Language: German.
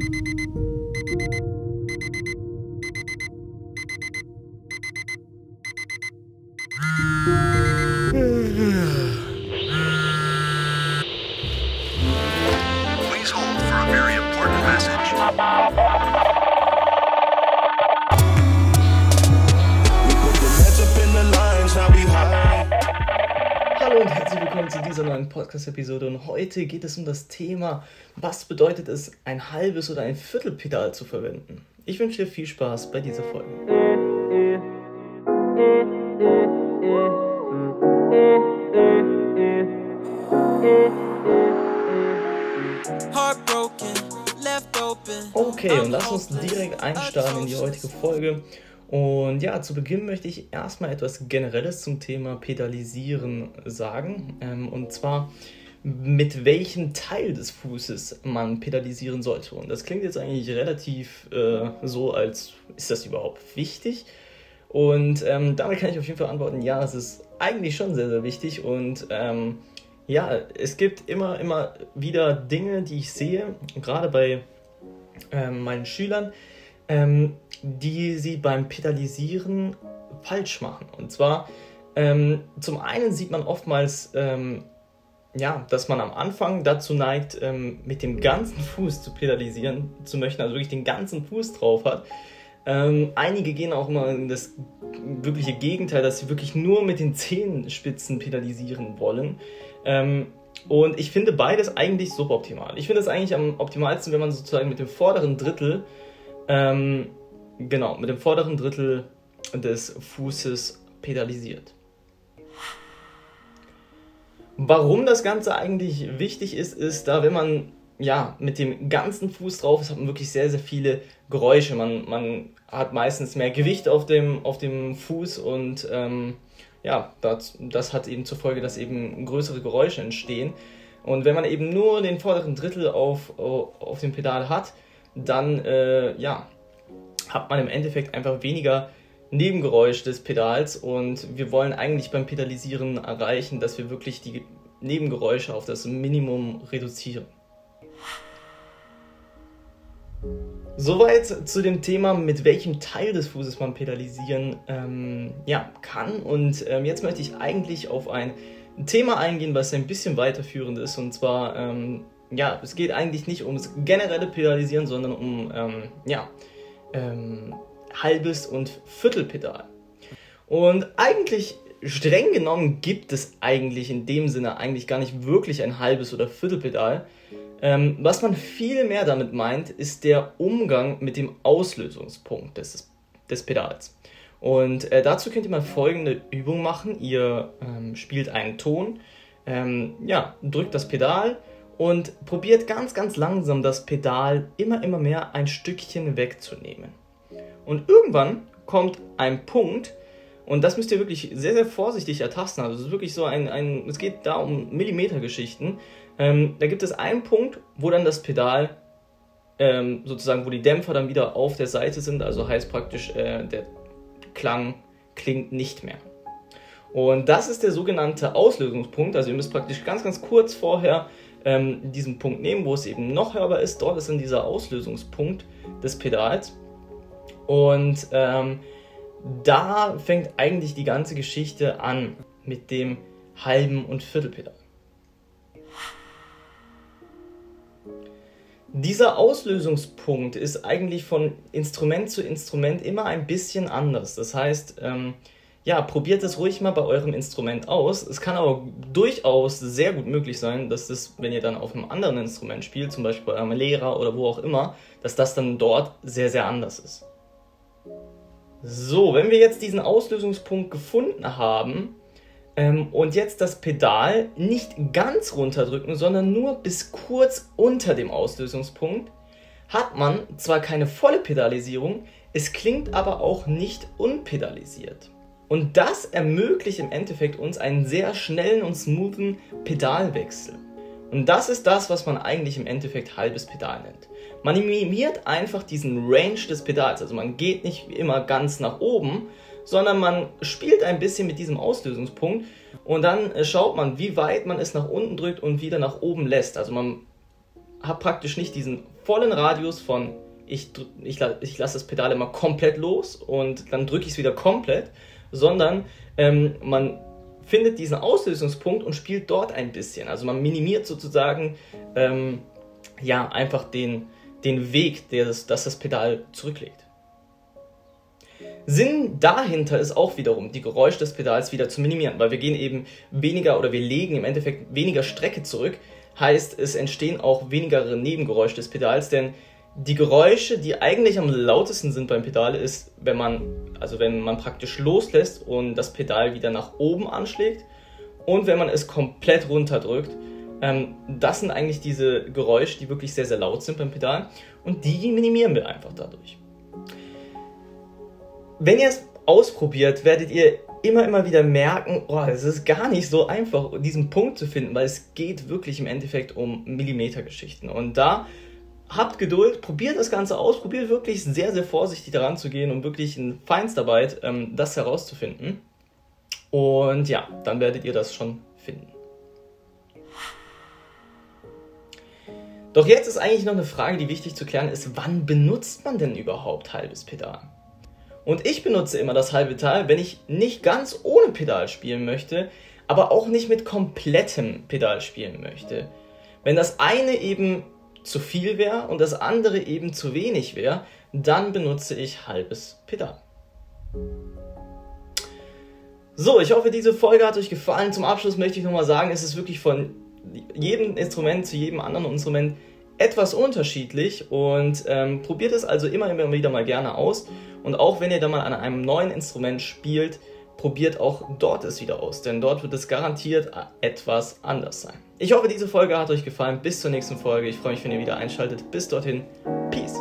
Thank you. Hallo und herzlich willkommen zu dieser neuen Podcast-Episode und heute geht es um das Thema, was bedeutet es, ein halbes oder ein Viertelpedal zu verwenden. Ich wünsche dir viel Spaß bei dieser Folge. Okay, und lass uns direkt einstarten in die heutige Folge. Und ja, zu Beginn möchte ich erstmal etwas Generelles zum Thema Pedalisieren sagen. Ähm, und zwar, mit welchem Teil des Fußes man pedalisieren sollte. Und das klingt jetzt eigentlich relativ äh, so, als ist das überhaupt wichtig? Und ähm, damit kann ich auf jeden Fall antworten, ja, es ist eigentlich schon sehr, sehr wichtig. Und ähm, ja, es gibt immer, immer wieder Dinge, die ich sehe, gerade bei ähm, meinen Schülern, ähm, die sie beim Pedalisieren falsch machen. Und zwar, ähm, zum einen sieht man oftmals, ähm, ja, dass man am Anfang dazu neigt, ähm, mit dem ganzen Fuß zu pedalisieren zu möchten, also wirklich den ganzen Fuß drauf hat. Ähm, einige gehen auch immer in das wirkliche Gegenteil, dass sie wirklich nur mit den Zehenspitzen pedalisieren wollen. Ähm, und ich finde beides eigentlich suboptimal. Ich finde es eigentlich am optimalsten, wenn man sozusagen mit dem vorderen Drittel, ähm, genau, mit dem vorderen Drittel des Fußes pedalisiert. Warum das Ganze eigentlich wichtig ist, ist, da wenn man ja mit dem ganzen Fuß drauf ist, hat man wirklich sehr, sehr viele Geräusche. Man, man hat meistens mehr Gewicht auf dem, auf dem Fuß und ähm, ja, das, das hat eben zur Folge, dass eben größere Geräusche entstehen. Und wenn man eben nur den vorderen Drittel auf, auf dem Pedal hat, dann äh, ja, hat man im Endeffekt einfach weniger Nebengeräusch des Pedals und wir wollen eigentlich beim Pedalisieren erreichen, dass wir wirklich die Nebengeräusche auf das Minimum reduzieren. Soweit zu dem Thema, mit welchem Teil des Fußes man pedalisieren ähm, ja, kann. Und ähm, jetzt möchte ich eigentlich auf ein Thema eingehen, was ein bisschen weiterführend ist. Und zwar, ähm, ja, es geht eigentlich nicht ums generelle Pedalisieren, sondern um, ähm, ja, ähm, halbes und Viertelpedal. Und eigentlich, streng genommen, gibt es eigentlich in dem Sinne eigentlich gar nicht wirklich ein halbes oder Viertelpedal. Ähm, was man viel mehr damit meint, ist der Umgang mit dem Auslösungspunkt des, des Pedals. Und äh, dazu könnt ihr mal folgende Übung machen. Ihr ähm, spielt einen Ton, ähm, ja, drückt das Pedal und probiert ganz, ganz langsam das Pedal immer, immer mehr ein Stückchen wegzunehmen. Und irgendwann kommt ein Punkt, und das müsst ihr wirklich sehr, sehr vorsichtig ertasten. Also es ist wirklich so ein, ein es geht da um Millimetergeschichten. Ähm, da gibt es einen Punkt, wo dann das Pedal, ähm, sozusagen, wo die Dämpfer dann wieder auf der Seite sind, also heißt praktisch, äh, der Klang klingt nicht mehr. Und das ist der sogenannte Auslösungspunkt. Also ihr müsst praktisch ganz, ganz kurz vorher ähm, diesen Punkt nehmen, wo es eben noch hörbar ist. Dort ist dann dieser Auslösungspunkt des Pedals. Und ähm, da fängt eigentlich die ganze Geschichte an mit dem halben und Viertelpedal. Dieser Auslösungspunkt ist eigentlich von Instrument zu Instrument immer ein bisschen anders. Das heißt, ähm, ja, probiert es ruhig mal bei eurem Instrument aus. Es kann aber durchaus sehr gut möglich sein, dass das, wenn ihr dann auf einem anderen Instrument spielt, zum Beispiel bei eurem Lehrer oder wo auch immer, dass das dann dort sehr, sehr anders ist. So, wenn wir jetzt diesen Auslösungspunkt gefunden haben ähm, und jetzt das Pedal nicht ganz runterdrücken, sondern nur bis kurz unter dem Auslösungspunkt, hat man zwar keine volle Pedalisierung, es klingt aber auch nicht unpedalisiert. Und das ermöglicht im Endeffekt uns einen sehr schnellen und smoothen Pedalwechsel. Und das ist das, was man eigentlich im Endeffekt halbes Pedal nennt. Man minimiert einfach diesen Range des Pedals. Also man geht nicht immer ganz nach oben, sondern man spielt ein bisschen mit diesem Auslösungspunkt und dann äh, schaut man, wie weit man es nach unten drückt und wieder nach oben lässt. Also man hat praktisch nicht diesen vollen Radius von ich, ich, ich lasse das Pedal immer komplett los und dann drücke ich es wieder komplett, sondern ähm, man findet diesen Auslösungspunkt und spielt dort ein bisschen. Also man minimiert sozusagen ähm, ja einfach den, den Weg, der das, das das Pedal zurücklegt. Sinn dahinter ist auch wiederum, die Geräusche des Pedals wieder zu minimieren, weil wir gehen eben weniger oder wir legen im Endeffekt weniger Strecke zurück. Heißt, es entstehen auch weniger Nebengeräusche des Pedals, denn die Geräusche, die eigentlich am lautesten sind beim Pedal, ist, wenn man, also wenn man praktisch loslässt und das Pedal wieder nach oben anschlägt und wenn man es komplett runterdrückt. Ähm, das sind eigentlich diese Geräusche, die wirklich sehr, sehr laut sind beim Pedal und die minimieren wir einfach dadurch. Wenn ihr es ausprobiert, werdet ihr immer, immer wieder merken, oh, es ist gar nicht so einfach, diesen Punkt zu finden, weil es geht wirklich im Endeffekt um Millimetergeschichten. Und da habt Geduld, probiert das Ganze aus, probiert wirklich sehr, sehr vorsichtig daran zu gehen und wirklich in Feinstarbeit ähm, das herauszufinden. Und ja, dann werdet ihr das schon finden. Doch jetzt ist eigentlich noch eine Frage, die wichtig zu klären ist, wann benutzt man denn überhaupt halbes Pedal? Und ich benutze immer das halbe Pedal, wenn ich nicht ganz ohne Pedal spielen möchte, aber auch nicht mit komplettem Pedal spielen möchte. Wenn das eine eben zu viel wäre und das andere eben zu wenig wäre, dann benutze ich halbes Pedal. So, ich hoffe, diese Folge hat euch gefallen. Zum Abschluss möchte ich nochmal sagen, es ist wirklich von jedem Instrument zu jedem anderen Instrument etwas unterschiedlich und ähm, probiert es also immer, immer wieder mal gerne aus. Und auch wenn ihr dann mal an einem neuen Instrument spielt, probiert auch dort es wieder aus, denn dort wird es garantiert etwas anders sein. Ich hoffe, diese Folge hat euch gefallen. Bis zur nächsten Folge. Ich freue mich, wenn ihr wieder einschaltet. Bis dorthin. Peace.